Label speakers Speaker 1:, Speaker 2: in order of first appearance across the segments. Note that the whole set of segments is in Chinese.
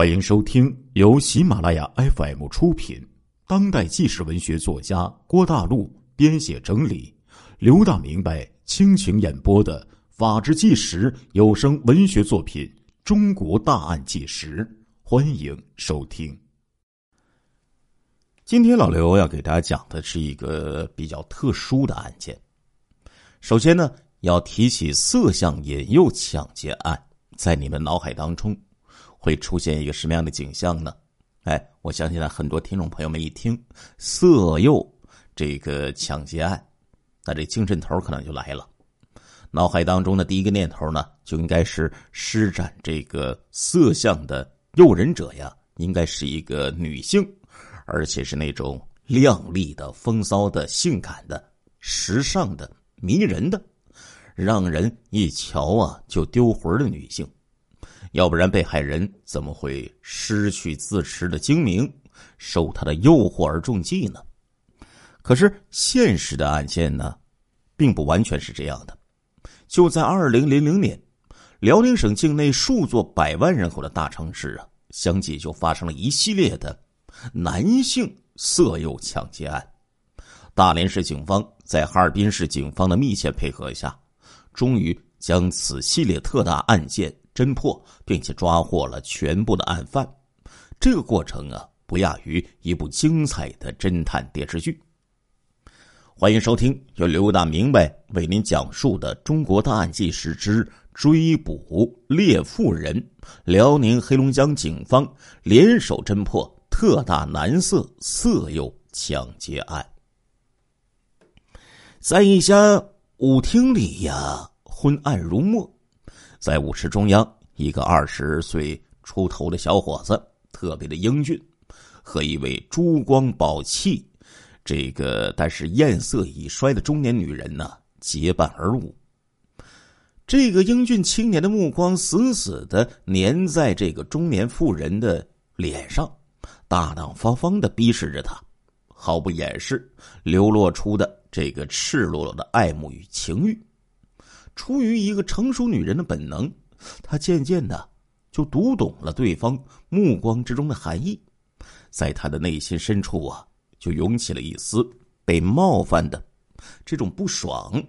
Speaker 1: 欢迎收听由喜马拉雅 FM 出品、当代纪实文学作家郭大陆编写整理、刘大明白倾情演播的《法制纪实》有声文学作品《中国大案纪实》，欢迎收听。今天老刘要给大家讲的是一个比较特殊的案件。首先呢，要提起色相引诱抢劫案，在你们脑海当中。会出现一个什么样的景象呢？哎，我相信呢，很多听众朋友们一听色诱这个抢劫案，那这精神头可能就来了。脑海当中的第一个念头呢，就应该是施展这个色相的诱人者呀，应该是一个女性，而且是那种靓丽的、风骚的、性感的、时尚的、迷人的，让人一瞧啊就丢魂的女性。要不然，被害人怎么会失去自持的精明，受他的诱惑而中计呢？可是现实的案件呢，并不完全是这样的。就在二零零零年，辽宁省境内数座百万人口的大城市啊，相继就发生了一系列的男性色诱抢劫案。大连市警方在哈尔滨市警方的密切配合下，终于将此系列特大案件。侦破，并且抓获了全部的案犯，这个过程啊，不亚于一部精彩的侦探电视剧。欢迎收听由刘大明白为您讲述的《中国大案纪实之追捕猎妇人》，辽宁黑龙江警方联手侦破特大男色色诱抢劫案。在一家舞厅里呀，昏暗如墨。在舞池中央，一个二十岁出头的小伙子，特别的英俊，和一位珠光宝气、这个但是艳色已衰的中年女人呢结伴而舞。这个英俊青年的目光死死的粘在这个中年妇人的脸上，大大方方的逼视着她，毫不掩饰流露出的这个赤裸裸的爱慕与情欲。出于一个成熟女人的本能，她渐渐的就读懂了对方目光之中的含义，在她的内心深处啊，就涌起了一丝被冒犯的这种不爽，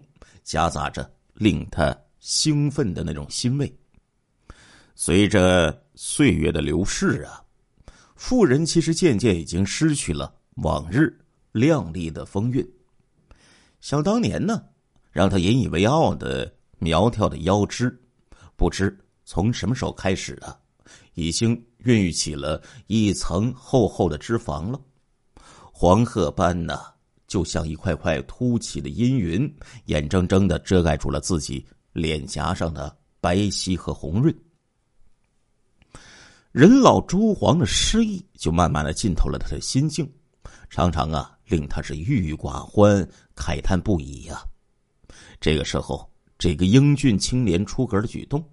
Speaker 1: 夹杂着令她兴奋的那种欣慰。随着岁月的流逝啊，妇人其实渐渐已经失去了往日靓丽的风韵。想当年呢。让他引以为傲的苗条的腰肢，不知从什么时候开始啊，已经孕育起了一层厚厚的脂肪了，黄褐斑呢，就像一块块凸起的阴云，眼睁睁的遮盖住了自己脸颊上的白皙和红润。人老珠黄的诗意就慢慢的浸透了他的心境，常常啊，令他是郁郁寡欢，慨叹不已呀。这个时候，这个英俊青年出格的举动，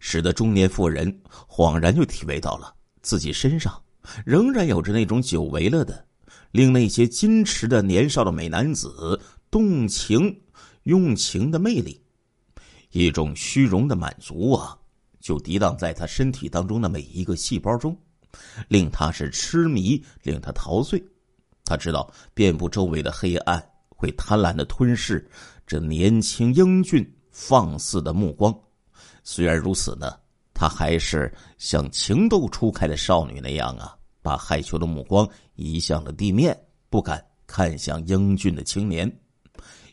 Speaker 1: 使得中年妇人恍然就体味到了自己身上仍然有着那种久违了的、令那些矜持的年少的美男子动情用情的魅力，一种虚荣的满足啊，就涤荡在他身体当中的每一个细胞中，令他是痴迷，令他陶醉。他知道遍布周围的黑暗会贪婪的吞噬。这年轻英俊放肆的目光，虽然如此呢，他还是像情窦初开的少女那样啊，把害羞的目光移向了地面，不敢看向英俊的青年。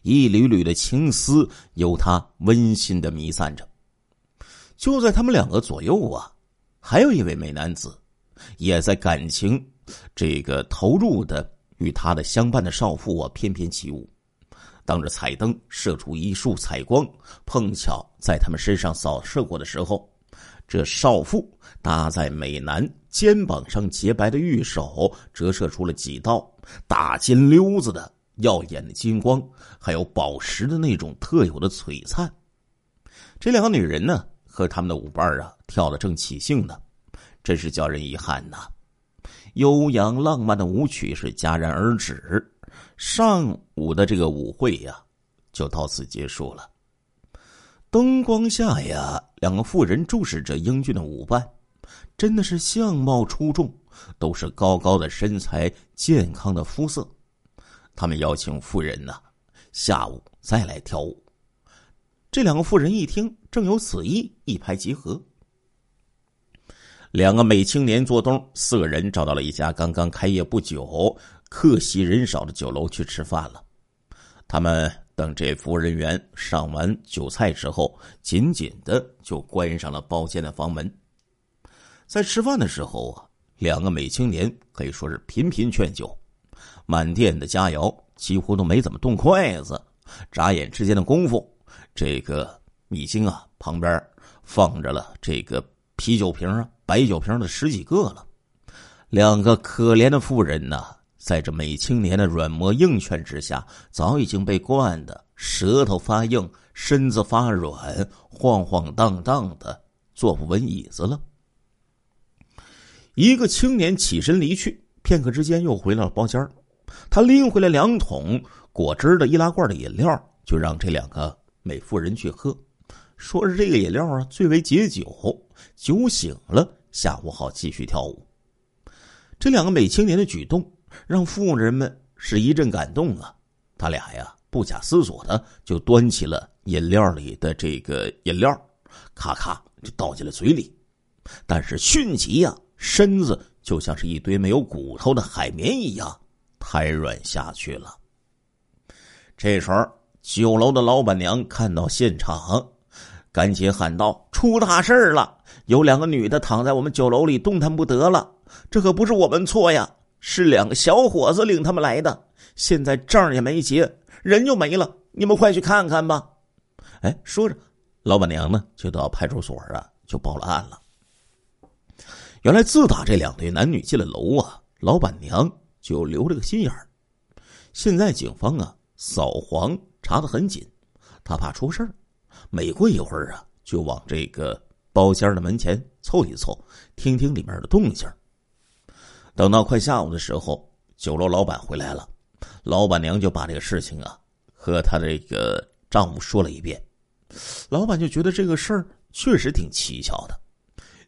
Speaker 1: 一缕缕的青丝由他温馨的弥散着。就在他们两个左右啊，还有一位美男子，也在感情这个投入的与他的相伴的少妇啊翩翩起舞。当着彩灯射出一束彩光，碰巧在他们身上扫射过的时候，这少妇搭在美男肩膀上洁白的玉手折射出了几道大金溜子的耀眼的金光，还有宝石的那种特有的璀璨。这两个女人呢，和他们的舞伴啊，跳得正起兴呢，真是叫人遗憾呐。悠扬浪漫的舞曲是戛然而止。上午的这个舞会呀，就到此结束了。灯光下呀，两个妇人注视着英俊的舞伴，真的是相貌出众，都是高高的身材、健康的肤色。他们邀请妇人呢，下午再来跳舞。这两个妇人一听，正有此意，一拍即合。两个美青年做东，四个人找到了一家刚刚开业不久、客席人少的酒楼去吃饭了。他们等这服务人员上完酒菜之后，紧紧的就关上了包间的房门。在吃饭的时候啊，两个美青年可以说是频频劝酒，满店的佳肴几乎都没怎么动筷子，眨眼之间的功夫。这个已经啊，旁边放着了这个啤酒瓶啊、白酒瓶的十几个了。两个可怜的妇人呢，在这美青年的软磨硬劝之下，早已经被灌的舌头发硬、身子发软，晃晃荡荡的坐不稳椅子了。一个青年起身离去，片刻之间又回到了包间他拎回来两桶果汁的易拉罐的饮料，就让这两个。美妇人去喝，说是这个饮料啊最为解酒，酒醒了下午好继续跳舞。这两个美青年的举动让妇人们是一阵感动啊！他俩呀不假思索的就端起了饮料里的这个饮料，咔咔就倒进了嘴里，但是迅即呀身子就像是一堆没有骨头的海绵一样瘫软下去了。这时候。酒楼的老板娘看到现场，赶紧喊道：“出大事了！有两个女的躺在我们酒楼里，动弹不得了。这可不是我们错呀，是两个小伙子领他们来的。现在账也没结，人就没了。你们快去看看吧。”哎，说着，老板娘呢就到派出所啊，就报了案了。原来自打这两对男女进了楼啊，老板娘就留了个心眼儿。现在警方啊扫黄。查的很紧，他怕出事儿，每过一会儿啊，就往这个包间的门前凑一凑，听听里面的动静。等到快下午的时候，酒楼老板回来了，老板娘就把这个事情啊和他这个丈夫说了一遍。老板就觉得这个事儿确实挺蹊跷的，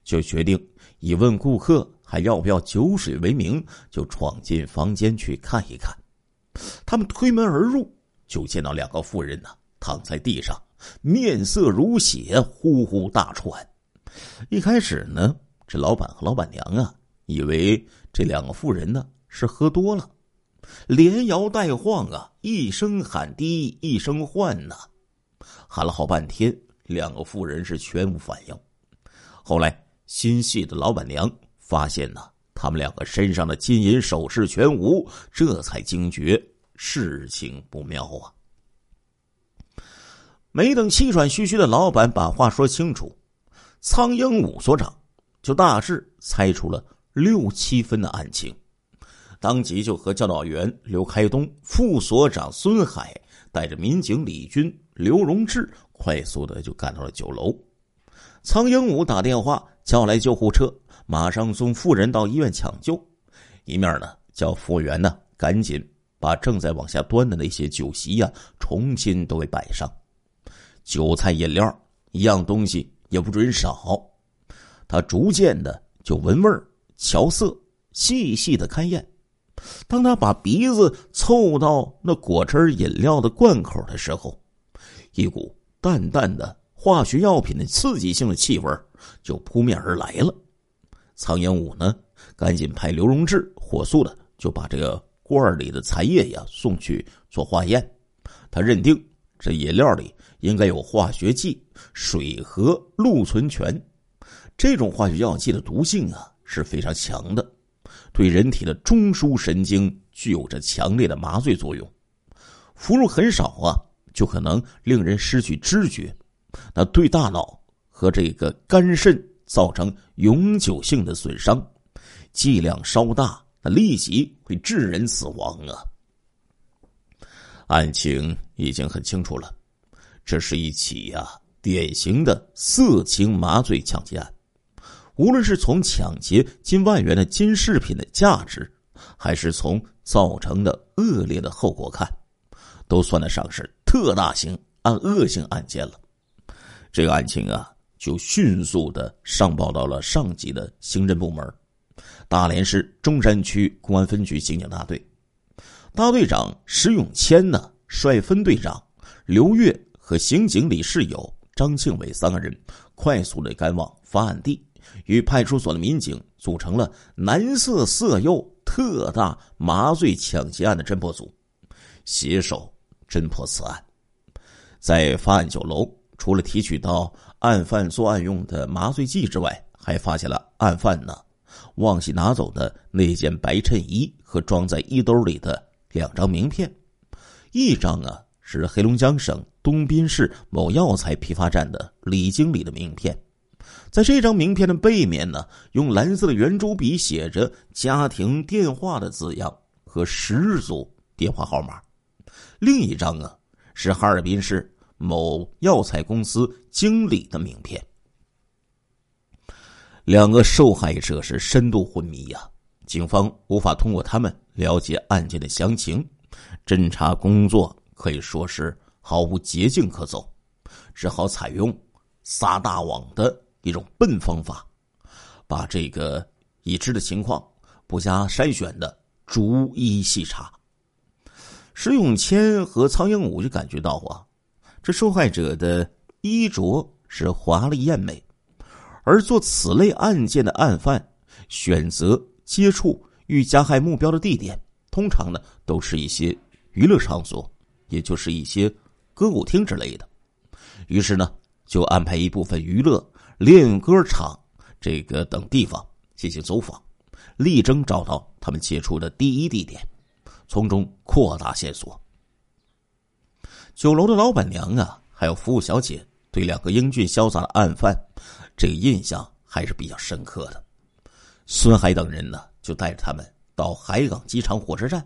Speaker 1: 就决定以问顾客还要不要酒水为名，就闯进房间去看一看。他们推门而入。就见到两个妇人呢，躺在地上，面色如血，呼呼大喘。一开始呢，这老板和老板娘啊，以为这两个妇人呢是喝多了，连摇带晃啊，一声喊低，一声唤呐，喊了好半天，两个妇人是全无反应。后来心细的老板娘发现呢，他们两个身上的金银首饰全无，这才惊觉。事情不妙啊！没等气喘吁吁的老板把话说清楚，苍鹰武所长就大致猜出了六七分的案情，当即就和教导员刘开东、副所长孙海带着民警李军、刘荣志快速的就赶到了酒楼。苍鹦鹉打电话叫来救护车，马上送妇人到医院抢救，一面呢叫服务员呢赶紧。把正在往下端的那些酒席呀，重新都给摆上，酒菜饮料一样东西也不准少。他逐渐的就闻味儿、乔色、细细的勘验。当他把鼻子凑到那果汁饮料的罐口的时候，一股淡淡的化学药品的刺激性的气味就扑面而来了。苍蝇武呢，赶紧派刘荣志火速的就把这个。罐里的残液呀，送去做化验。他认定这饮料里应该有化学剂水和氯醇醛。这种化学药剂的毒性啊是非常强的，对人体的中枢神经具有着强烈的麻醉作用。服入很少啊，就可能令人失去知觉，那对大脑和这个肝肾造成永久性的损伤。剂量稍大。那立即会致人死亡啊！案情已经很清楚了，这是一起呀典型的色情麻醉抢劫案。无论是从抢劫近万元的金饰品的价值，还是从造成的恶劣的后果看，都算得上是特大型、按恶性案件了。这个案情啊，就迅速的上报到了上级的刑侦部门，大连市中山区公安分局刑警大队。大队长石永谦呢，率分队长刘月和刑警李世友、张庆伟三个人，快速的赶往发案地，与派出所的民警组成了蓝色色诱特大麻醉抢劫案的侦破组，携手侦破此案。在发案酒楼，除了提取到案犯作案用的麻醉剂之外，还发现了案犯呢忘记拿走的那件白衬衣和装在衣兜里的。两张名片，一张啊是黑龙江省东滨市某药材批发站的李经理的名片，在这张名片的背面呢，用蓝色的圆珠笔写着“家庭电话”的字样和十组电话号码。另一张啊是哈尔滨市某药材公司经理的名片。两个受害者是深度昏迷呀。警方无法通过他们了解案件的详情，侦查工作可以说是毫无捷径可走，只好采用撒大网的一种笨方法，把这个已知的情况不加筛选的逐一细查。石永谦和苍蝇武就感觉到啊，这受害者的衣着是华丽艳美，而做此类案件的案犯选择。接触与加害目标的地点，通常呢都是一些娱乐场所，也就是一些歌舞厅之类的。于是呢，就安排一部分娱乐、练歌场这个等地方进行走访，力争找到他们接触的第一地点，从中扩大线索。酒楼的老板娘啊，还有服务小姐，对两个英俊潇洒的案犯，这个印象还是比较深刻的。孙海等人呢，就带着他们到海港机场、火车站、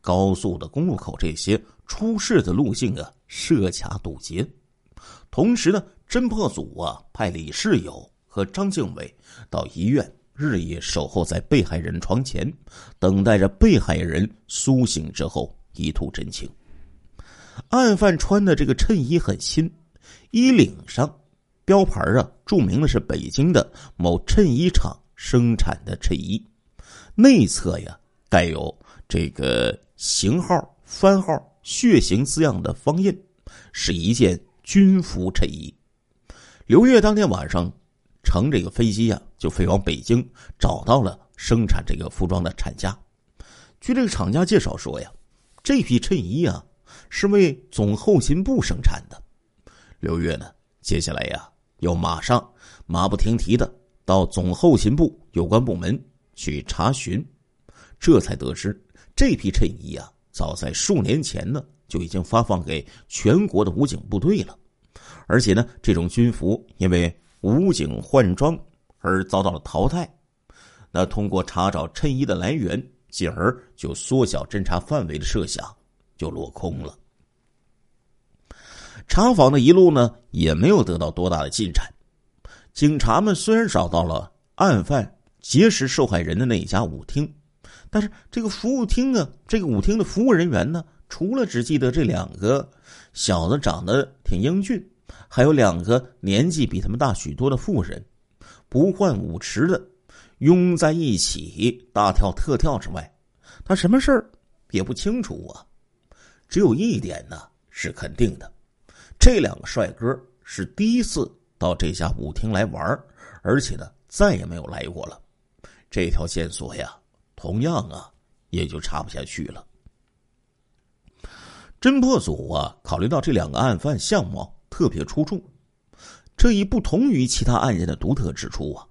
Speaker 1: 高速的公路口这些出事的路径啊，设卡堵截。同时呢，侦破组啊，派李世友和张敬伟到医院，日夜守候在被害人床前，等待着被害人苏醒之后一吐真情。案犯穿的这个衬衣很新，衣领上标牌啊，注明的是北京的某衬衣厂。生产的衬衣，内侧呀带有这个型号、番号、血型字样的方印，是一件军服衬衣。刘月当天晚上乘这个飞机呀，就飞往北京，找到了生产这个服装的厂家。据这个厂家介绍说呀，这批衬衣啊是为总后勤部生产的。刘月呢，接下来呀要马上马不停蹄的。到总后勤部有关部门去查询，这才得知这批衬衣啊，早在数年前呢就已经发放给全国的武警部队了，而且呢，这种军服因为武警换装而遭到了淘汰。那通过查找衬衣的来源，进而就缩小侦查范围的设想就落空了。查访的一路呢，也没有得到多大的进展。警察们虽然找到了案犯劫持受害人的那一家舞厅，但是这个服务厅啊，这个舞厅的服务人员呢，除了只记得这两个小子长得挺英俊，还有两个年纪比他们大许多的妇人，不换舞池的拥在一起大跳特跳之外，他什么事儿也不清楚啊。只有一点呢是肯定的，这两个帅哥是第一次。到这家舞厅来玩而且呢，再也没有来过了。这条线索呀，同样啊，也就查不下去了。侦破组啊，考虑到这两个案犯相貌特别出众，这一不同于其他案件的独特之处啊，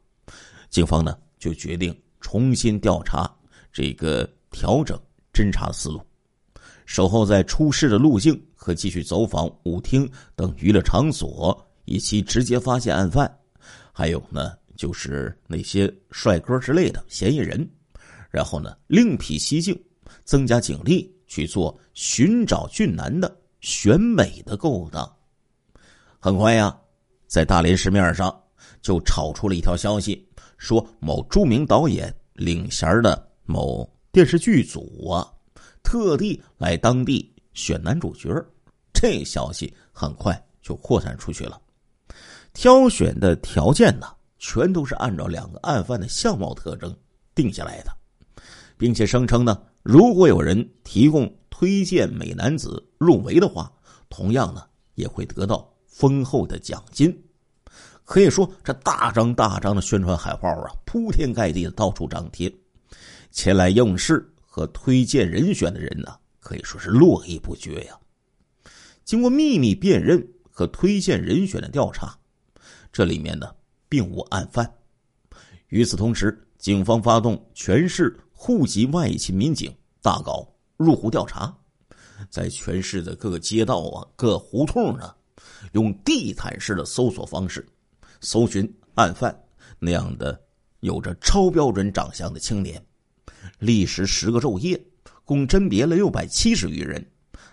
Speaker 1: 警方呢就决定重新调查这个调整侦查思路，守候在出事的路径和继续走访舞厅等娱乐场所。以及直接发现案犯，还有呢，就是那些帅哥之类的嫌疑人，然后呢，另辟蹊径，增加警力去做寻找俊男的选美的勾当。很快呀，在大连市面上就炒出了一条消息，说某著名导演领衔的某电视剧组啊，特地来当地选男主角。这消息很快就扩散出去了。挑选的条件呢，全都是按照两个案犯的相貌特征定下来的，并且声称呢，如果有人提供推荐美男子入围的话，同样呢也会得到丰厚的奖金。可以说，这大张大张的宣传海报啊，铺天盖地的到处张贴，前来应试和推荐人选的人呢，可以说是络绎不绝呀。经过秘密辨认和推荐人选的调查，这里面呢并无案犯。与此同时，警方发动全市户籍外勤民警大搞入户调查，在全市的各个街道啊、各胡同呢，用地毯式的搜索方式。搜寻案犯那样的有着超标准长相的青年，历时十个昼夜，共甄别了六百七十余人，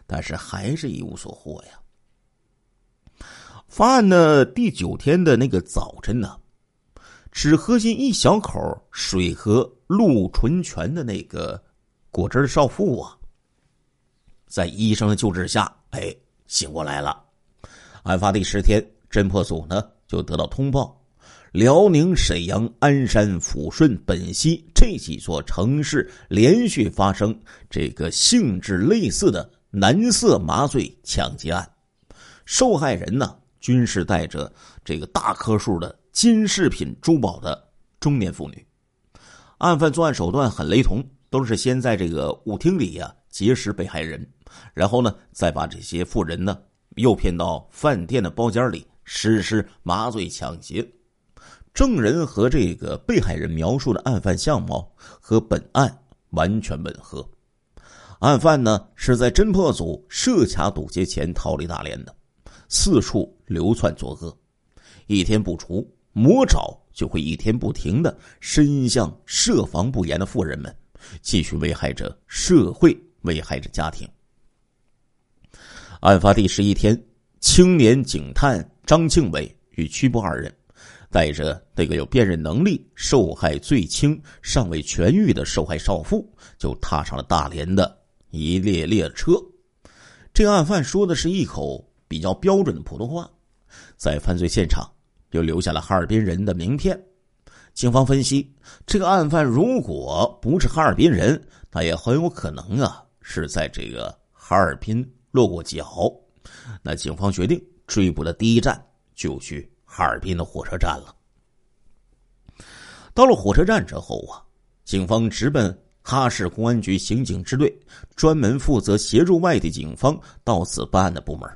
Speaker 1: 但是还是一无所获呀。发案的第九天的那个早晨呢，只喝进一小口水和鹿纯泉的那个果汁少妇啊，在医生的救治下，哎，醒过来了。案发第十天，侦破组呢。就得到通报，辽宁、沈阳、鞍山、抚顺、本溪这几座城市连续发生这个性质类似的男色麻醉抢劫案，受害人呢均是带着这个大颗数的金饰品珠宝的中年妇女。案犯作案手段很雷同，都是先在这个舞厅里呀结识被害人，然后呢再把这些妇人呢诱骗到饭店的包间里。实施麻醉抢劫，证人和这个被害人描述的案犯相貌和本案完全吻合。案犯呢是在侦破组设卡堵截前逃离大连的，四处流窜作恶，一天不除，魔爪就会一天不停的伸向设防不严的富人们，继续危害着社会，危害着家庭。案发第十一天，青年警探。张庆伟与曲波二人，带着那个有辨认能力、受害最轻、尚未痊愈的受害少妇，就踏上了大连的一列列车。这个案犯说的是一口比较标准的普通话，在犯罪现场又留下了哈尔滨人的名片。警方分析，这个案犯如果不是哈尔滨人，那也很有可能啊是在这个哈尔滨落过脚。那警方决定。追捕的第一站就去哈尔滨的火车站了。到了火车站之后啊，警方直奔哈市公安局刑警支队，专门负责协助外地警方到此办案的部门，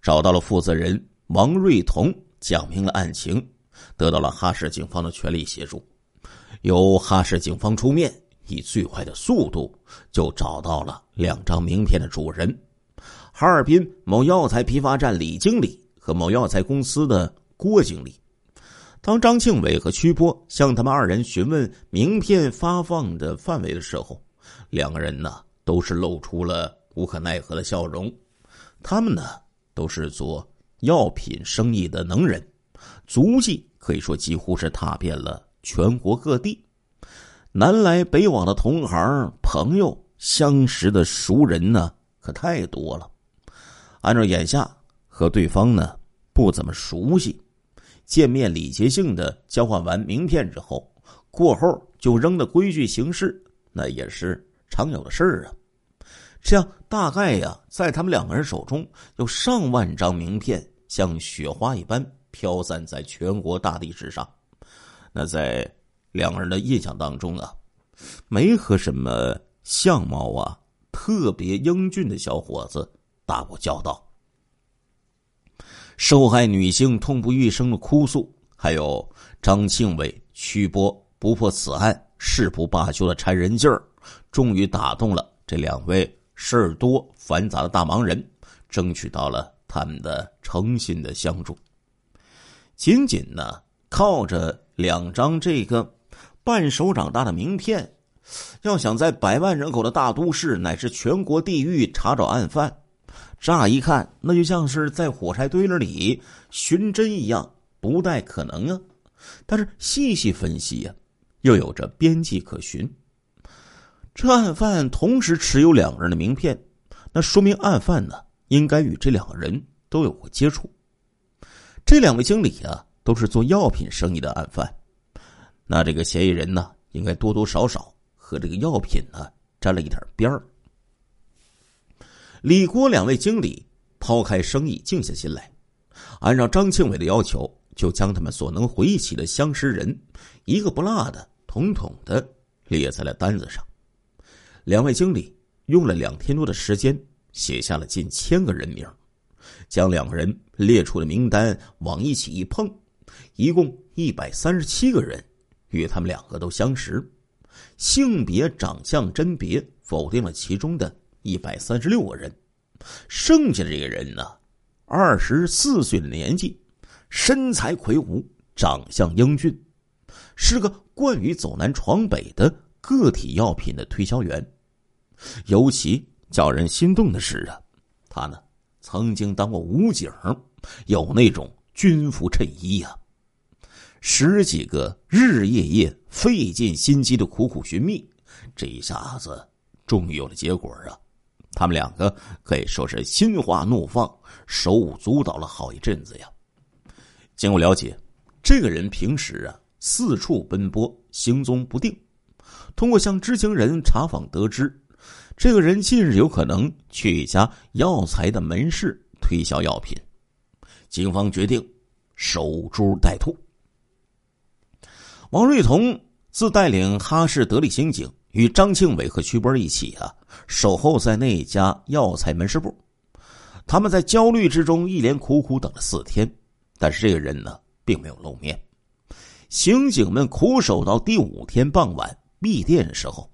Speaker 1: 找到了负责人王瑞彤，讲明了案情，得到了哈市警方的全力协助。由哈市警方出面，以最快的速度就找到了两张名片的主人。哈尔滨某药材批发站李经理和某药材公司的郭经理，当张庆伟和曲波向他们二人询问名片发放的范围的时候，两个人呢都是露出了无可奈何的笑容。他们呢都是做药品生意的能人，足迹可以说几乎是踏遍了全国各地，南来北往的同行、朋友、相识的熟人呢可太多了。按照眼下和对方呢不怎么熟悉，见面礼节性的交换完名片之后，过后就扔的规矩行事，那也是常有的事儿啊。这样大概呀，在他们两个人手中，有上万张名片像雪花一般飘散在全国大地之上。那在两个人的印象当中啊，没和什么相貌啊特别英俊的小伙子。打过交道，受害女性痛不欲生的哭诉，还有张庆伟、曲波不破此案誓不罢休的缠人劲儿，终于打动了这两位事儿多繁杂的大忙人，争取到了他们的诚心的相助。仅仅呢，靠着两张这个半手掌大的名片，要想在百万人口的大都市乃至全国地域查找案犯。乍一看，那就像是在火柴堆里寻针一样，不太可能啊。但是细细分析呀，又有着边际可循。这案犯同时持有两个人的名片，那说明案犯呢应该与这两个人都有过接触。这两位经理啊，都是做药品生意的案犯。那这个嫌疑人呢，应该多多少少和这个药品呢沾了一点边儿。李郭两位经理抛开生意，静下心来，按照张庆伟的要求，就将他们所能回忆起的相识人，一个不落的，统统的列在了单子上。两位经理用了两天多的时间，写下了近千个人名，将两个人列出的名单往一起一碰，一共一百三十七个人。与他们两个都相识，性别、长相、甄别否定了其中的一百三十六个人，剩下的这个人呢，二十四岁的年纪，身材魁梧，长相英俊，是个惯于走南闯北的个体药品的推销员。尤其叫人心动的是啊，他呢曾经当过武警，有那种军服衬衣呀。十几个日日夜夜费尽心机的苦苦寻觅，这一下子终于有了结果啊！他们两个可以说是心花怒放，手舞足蹈了好一阵子呀。经过了解，这个人平时啊四处奔波，行踪不定。通过向知情人查访得知，这个人近日有可能去一家药材的门市推销药品。警方决定守株待兔。王瑞彤自带领哈市得力刑警与张庆伟和徐波一起啊，守候在那家药材门市部。他们在焦虑之中一连苦苦等了四天，但是这个人呢，并没有露面。刑警们苦守到第五天傍晚闭店的时候，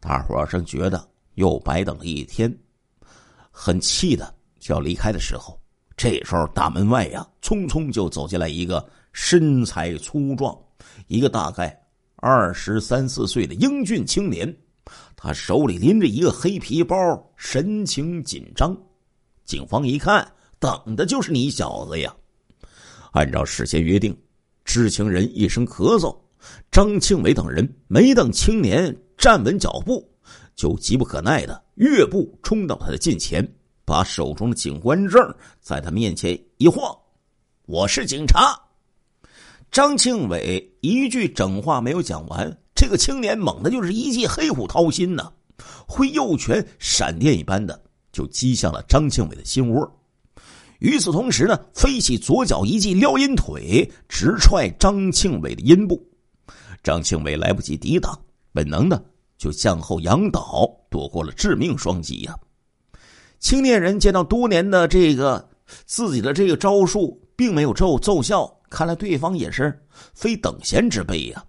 Speaker 1: 大伙儿正觉得又白等了一天，很气的就要离开的时候，这时候大门外呀，匆匆就走进来一个身材粗壮。一个大概二十三四岁的英俊青年，他手里拎着一个黑皮包，神情紧张。警方一看，等的就是你小子呀！按照事先约定，知情人一声咳嗽，张庆伟等人没等青年站稳脚步，就急不可耐的跃步冲到他的近前，把手中的警官证在他面前一晃：“我是警察。”张庆伟一句整话没有讲完，这个青年猛的就是一记黑虎掏心呐，挥右拳闪电一般的就击向了张庆伟的心窝。与此同时呢，飞起左脚一记撩阴腿，直踹张庆伟的阴部。张庆伟来不及抵挡，本能的就向后仰倒，躲过了致命双击呀。青年人见到多年的这个自己的这个招数并没有奏奏效。看来对方也是非等闲之辈呀，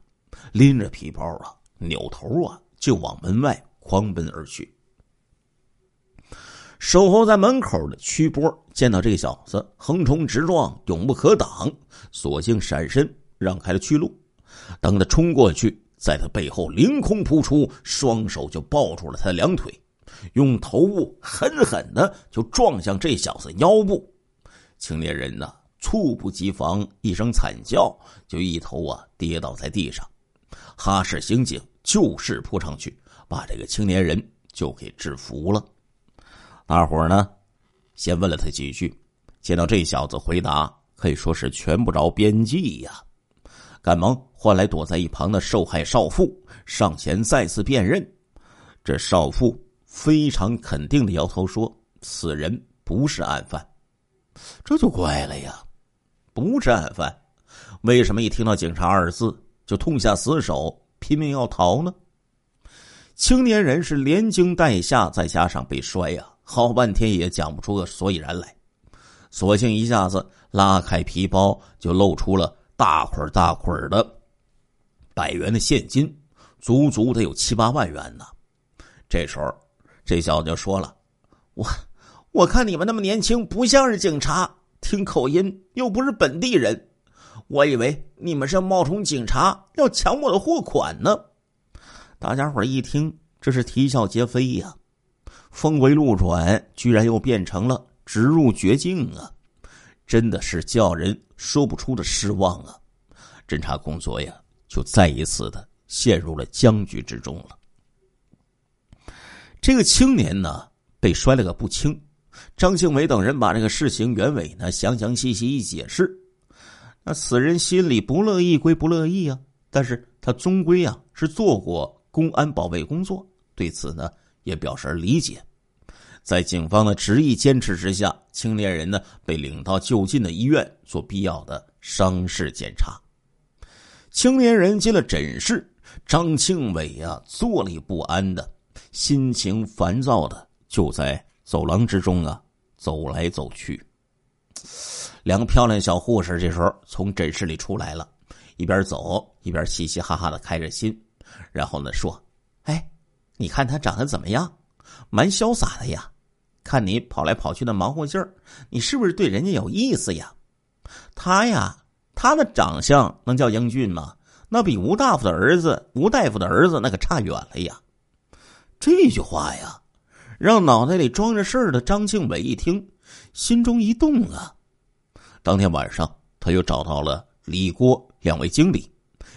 Speaker 1: 拎着皮包啊，扭头啊就往门外狂奔而去。守候在门口的曲波见到这小子横冲直撞，永不可挡，索性闪身让开了去路。等他冲过去，在他背后凌空扑出，双手就抱住了他的两腿，用头部狠狠的就撞向这小子腰部。青年人呢？猝不及防，一声惨叫，就一头啊跌倒在地上。哈市刑警就势扑上去，把这个青年人就给制服了。大伙儿呢，先问了他几句，见到这小子回答可以说是全不着边际呀，赶忙唤来躲在一旁的受害少妇上前再次辨认。这少妇非常肯定的摇头说：“此人不是案犯。”这就怪了呀。不是案犯，为什么一听到“警察”二字就痛下死手，拼命要逃呢？青年人是连惊带吓，再加上被摔呀，好半天也讲不出个所以然来，索性一下子拉开皮包，就露出了大捆大捆的百元的现金，足足得有七八万元呢。这时候，这小子就说了：“我我看你们那么年轻，不像是警察。”听口音又不是本地人，我以为你们是要冒充警察要抢我的货款呢。大家伙一听，这是啼笑皆非呀。峰回路转，居然又变成了直入绝境啊！真的是叫人说不出的失望啊！侦查工作呀，就再一次的陷入了僵局之中了。这个青年呢，被摔了个不轻。张庆伟等人把这个事情原委呢详详细细一解释，那此人心里不乐意归不乐意啊，但是他终归啊是做过公安保卫工作，对此呢也表示理解。在警方的执意坚持之下，青年人呢被领到就近的医院做必要的伤势检查。青年人进了诊室，张庆伟啊坐立不安的，心情烦躁的就在走廊之中啊走来走去。两个漂亮小护士这时候从诊室里出来了，一边走一边嘻嘻哈哈的开着心，然后呢说：“哎，你看他长得怎么样？蛮潇洒的呀。看你跑来跑去的忙活劲儿，你是不是对人家有意思呀？他呀，他的长相能叫英俊吗？那比吴大夫的儿子吴大夫的儿子那可差远了呀。”这句话呀，让脑袋里装着事儿的张庆伟一听，心中一动啊。当天晚上，他又找到了李郭两位经理，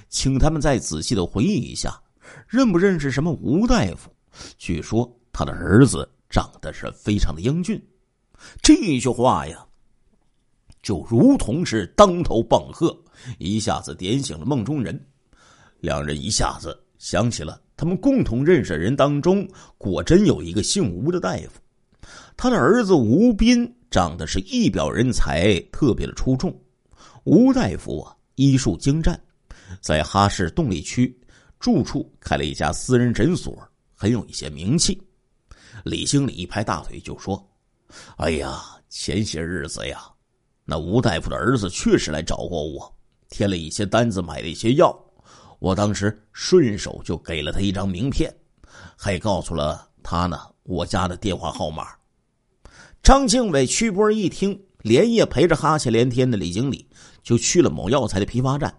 Speaker 1: 请他们再仔细的回忆一下，认不认识什么吴大夫？据说他的儿子长得是非常的英俊。这句话呀，就如同是当头棒喝，一下子点醒了梦中人。两人一下子想起了他们共同认识的人当中，果真有一个姓吴的大夫，他的儿子吴斌。长得是一表人才，特别的出众。吴大夫啊，医术精湛，在哈市动力区住处开了一家私人诊所，很有一些名气。李经理一拍大腿就说：“哎呀，前些日子呀，那吴大夫的儿子确实来找过我，填了一些单子，买了一些药。我当时顺手就给了他一张名片，还告诉了他呢我家的电话号码。”张庆伟、曲波一听，连夜陪着哈欠连天的李经理，就去了某药材的批发站，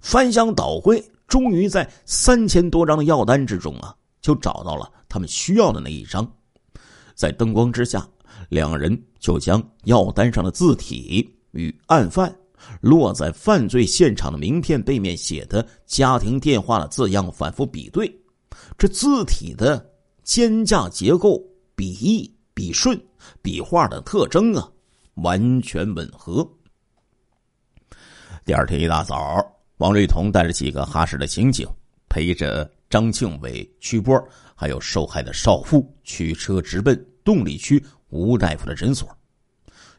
Speaker 1: 翻箱倒柜，终于在三千多张的药单之中啊，就找到了他们需要的那一张。在灯光之下，两人就将药单上的字体与案犯落在犯罪现场的名片背面写的家庭电话的字样反复比对，这字体的间架结构、笔意。笔顺、笔画的特征啊，完全吻合。第二天一大早，王瑞彤带着几个哈市的刑警，陪着张庆伟、曲波，还有受害的少妇，驱车直奔动力区吴大夫的诊所。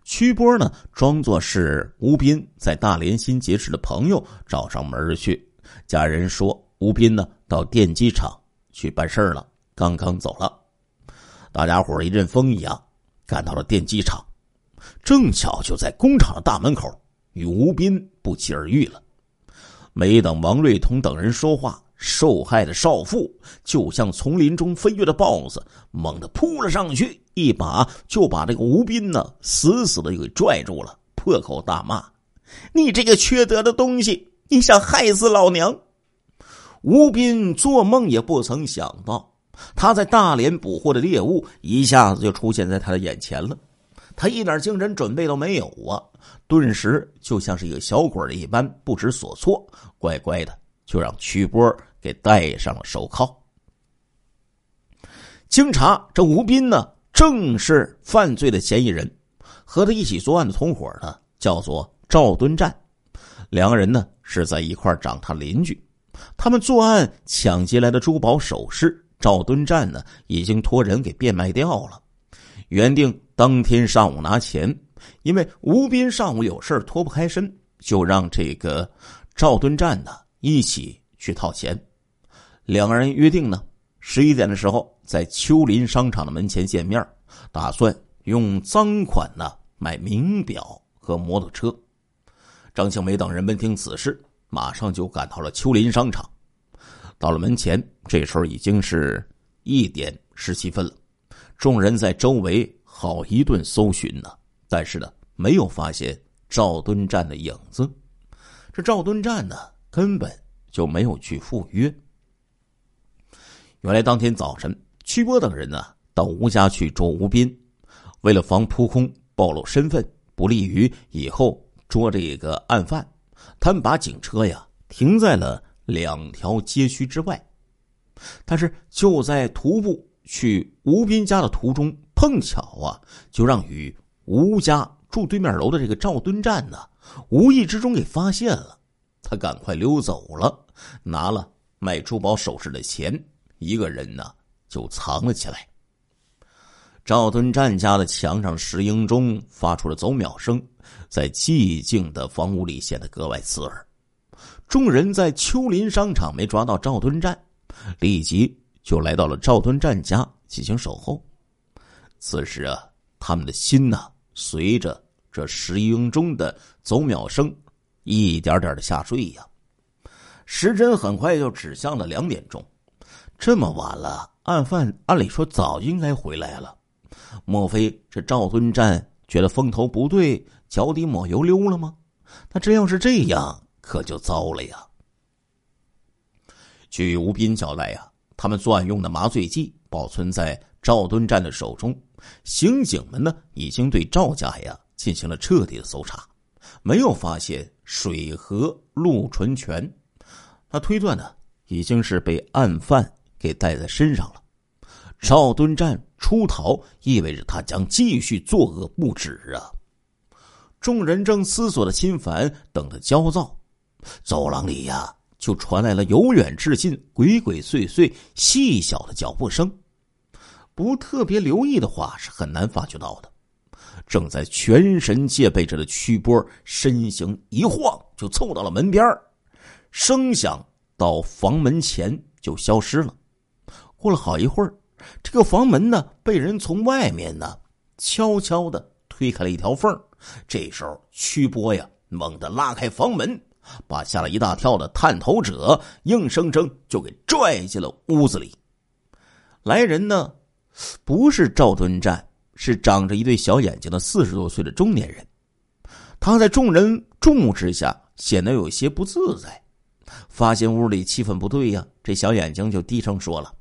Speaker 1: 曲波呢，装作是吴斌在大连新结识的朋友，找上门去。家人说，吴斌呢到电机厂去办事了，刚刚走了。大家伙一阵风一样赶到了电机厂，正巧就在工厂的大门口与吴斌不期而遇了。没等王瑞彤等人说话，受害的少妇就像丛林中飞跃的豹子，猛地扑了上去，一把就把这个吴斌呢死死的给拽住了，破口大骂：“你这个缺德的东西，你想害死老娘！”吴斌做梦也不曾想到。他在大连捕获的猎物一下子就出现在他的眼前了，他一点精神准备都没有啊！顿时就像是一个小鬼一般不知所措，乖乖的就让曲波给戴上了手铐。经查，这吴斌呢正是犯罪的嫌疑人，和他一起作案的同伙呢叫做赵敦战，两个人呢是在一块长他邻居，他们作案抢劫来的珠宝首饰。赵敦战呢，已经托人给变卖掉了。原定当天上午拿钱，因为吴斌上午有事脱不开身，就让这个赵敦战呢一起去套钱。两个人约定呢，十一点的时候在秋林商场的门前见面，打算用赃款呢买名表和摩托车。张庆梅等人闻听此事，马上就赶到了秋林商场。到了门前，这时候已经是一点十七分了。众人在周围好一顿搜寻呢，但是呢，没有发现赵敦战的影子。这赵敦战呢，根本就没有去赴约。原来当天早晨，曲波等人呢到吴家去捉吴斌，为了防扑空暴露身份，不利于以后捉这个案犯，他们把警车呀停在了。两条街区之外，但是就在徒步去吴斌家的途中，碰巧啊，就让与吴家住对面楼的这个赵敦战呢无意之中给发现了，他赶快溜走了，拿了卖珠宝首饰的钱，一个人呢就藏了起来。赵敦战家的墙上石英钟发出了走秒声，在寂静的房屋里显得格外刺耳。众人在秋林商场没抓到赵敦战，立即就来到了赵敦战家进行守候。此时啊，他们的心呐，随着这石英钟的走秒声，一点点的下坠呀。时针很快就指向了两点钟，这么晚了，案犯按理说早应该回来了。莫非这赵敦战觉得风头不对，脚底抹油溜了吗？那真要是这样，可就糟了呀！据吴斌交代呀，他们作案用的麻醉剂保存在赵敦战的手中，刑警们呢已经对赵家呀进行了彻底的搜查，没有发现水和陆纯全，那推断呢已经是被案犯给带在身上了。赵敦战出逃，意味着他将继续作恶不止啊！众人正思索的心烦，等得焦躁，走廊里呀，就传来了由远至近、鬼鬼祟祟、细小的脚步声。不特别留意的话，是很难发觉到的。正在全神戒备着的曲波，身形一晃，就凑到了门边声响到房门前就消失了。过了好一会儿。这个房门呢，被人从外面呢悄悄的推开了一条缝这时候，曲波呀猛地拉开房门，把吓了一大跳的探头者硬生生就给拽进了屋子里。来人呢，不是赵敦战，是长着一对小眼睛的四十多岁的中年人。他在众人注目之下，显得有些不自在。发现屋里气氛不对呀，这小眼睛就低声说了：“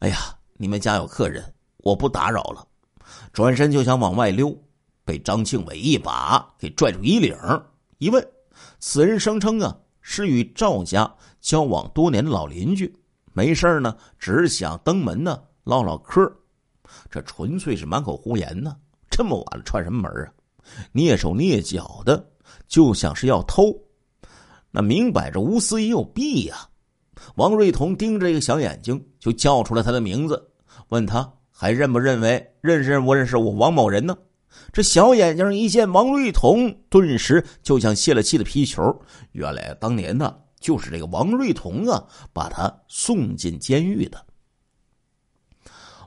Speaker 1: 哎呀。”你们家有客人，我不打扰了。转身就想往外溜，被张庆伟一把给拽住衣领。一问，此人声称啊是与赵家交往多年的老邻居，没事呢，只想登门呢唠唠嗑。这纯粹是满口胡言呢！这么晚了串什么门啊？蹑手蹑脚的，就像是要偷。那明摆着无私也有弊呀！王瑞彤盯着一个小眼睛，就叫出了他的名字，问他还认不认为认识不认识我王某人呢？这小眼睛一见王瑞彤，顿时就像泄了气的皮球。原来当年呢，就是这个王瑞彤啊，把他送进监狱的。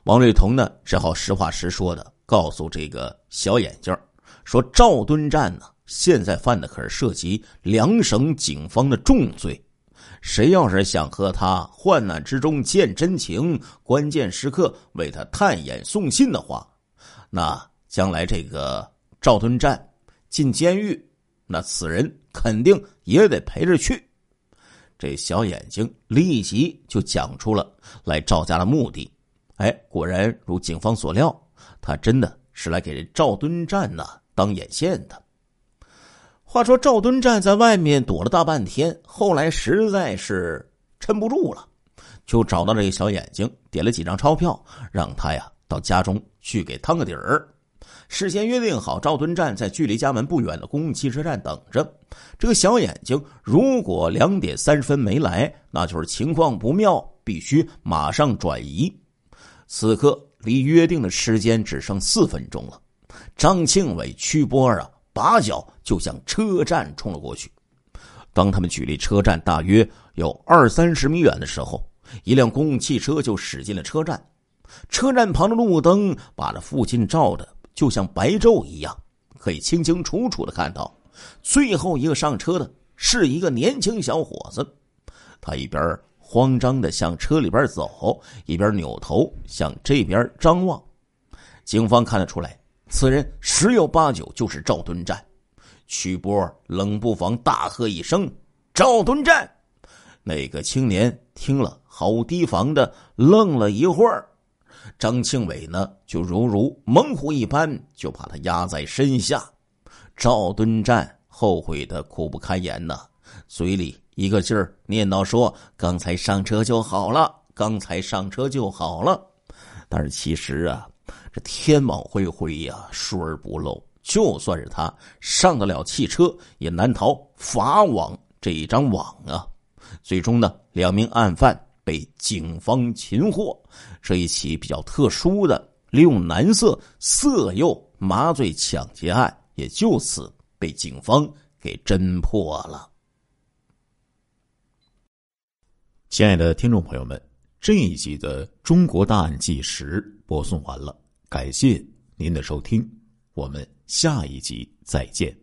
Speaker 1: 王瑞彤呢，只好实话实说的告诉这个小眼镜说赵敦战呢，现在犯的可是涉及两省警方的重罪。谁要是想和他患难之中见真情，关键时刻为他探眼送信的话，那将来这个赵敦战进监狱，那此人肯定也得陪着去。这小眼睛立即就讲出了来赵家的目的。哎，果然如警方所料，他真的是来给赵敦战呢当眼线的。话说赵敦站在外面躲了大半天，后来实在是撑不住了，就找到这个小眼睛，点了几张钞票，让他呀到家中去给探个底儿。事先约定好，赵敦站在距离家门不远的公共汽车站等着。这个小眼睛如果两点三十分没来，那就是情况不妙，必须马上转移。此刻离约定的时间只剩四分钟了，张庆伟、曲波啊。拔脚就向车站冲了过去。当他们距离车站大约有二三十米远的时候，一辆公共汽车就驶进了车站。车站旁的路灯把这附近照的就像白昼一样，可以清清楚楚的看到，最后一个上车的是一个年轻小伙子。他一边慌张的向车里边走，一边扭头向这边张望。警方看得出来。此人十有八九就是赵敦战，曲波冷不防大喝一声：“赵敦战！”那个青年听了，毫无提防的愣了一会儿。张庆伟呢，就如如猛虎一般，就把他压在身下。赵敦战后悔的苦不堪言呐，嘴里一个劲儿念叨说：“刚才上车就好了，刚才上车就好了。”但是其实啊。这天网恢恢呀，疏而不漏。就算是他上得了汽车，也难逃法网这一张网啊！最终呢，两名案犯被警方擒获。这一起比较特殊的利用男色色诱麻醉抢劫案，也就此被警方给侦破了。
Speaker 2: 亲爱的听众朋友们，这一集的《中国大案纪实》播送完了，感谢您的收听，我们下一集再见。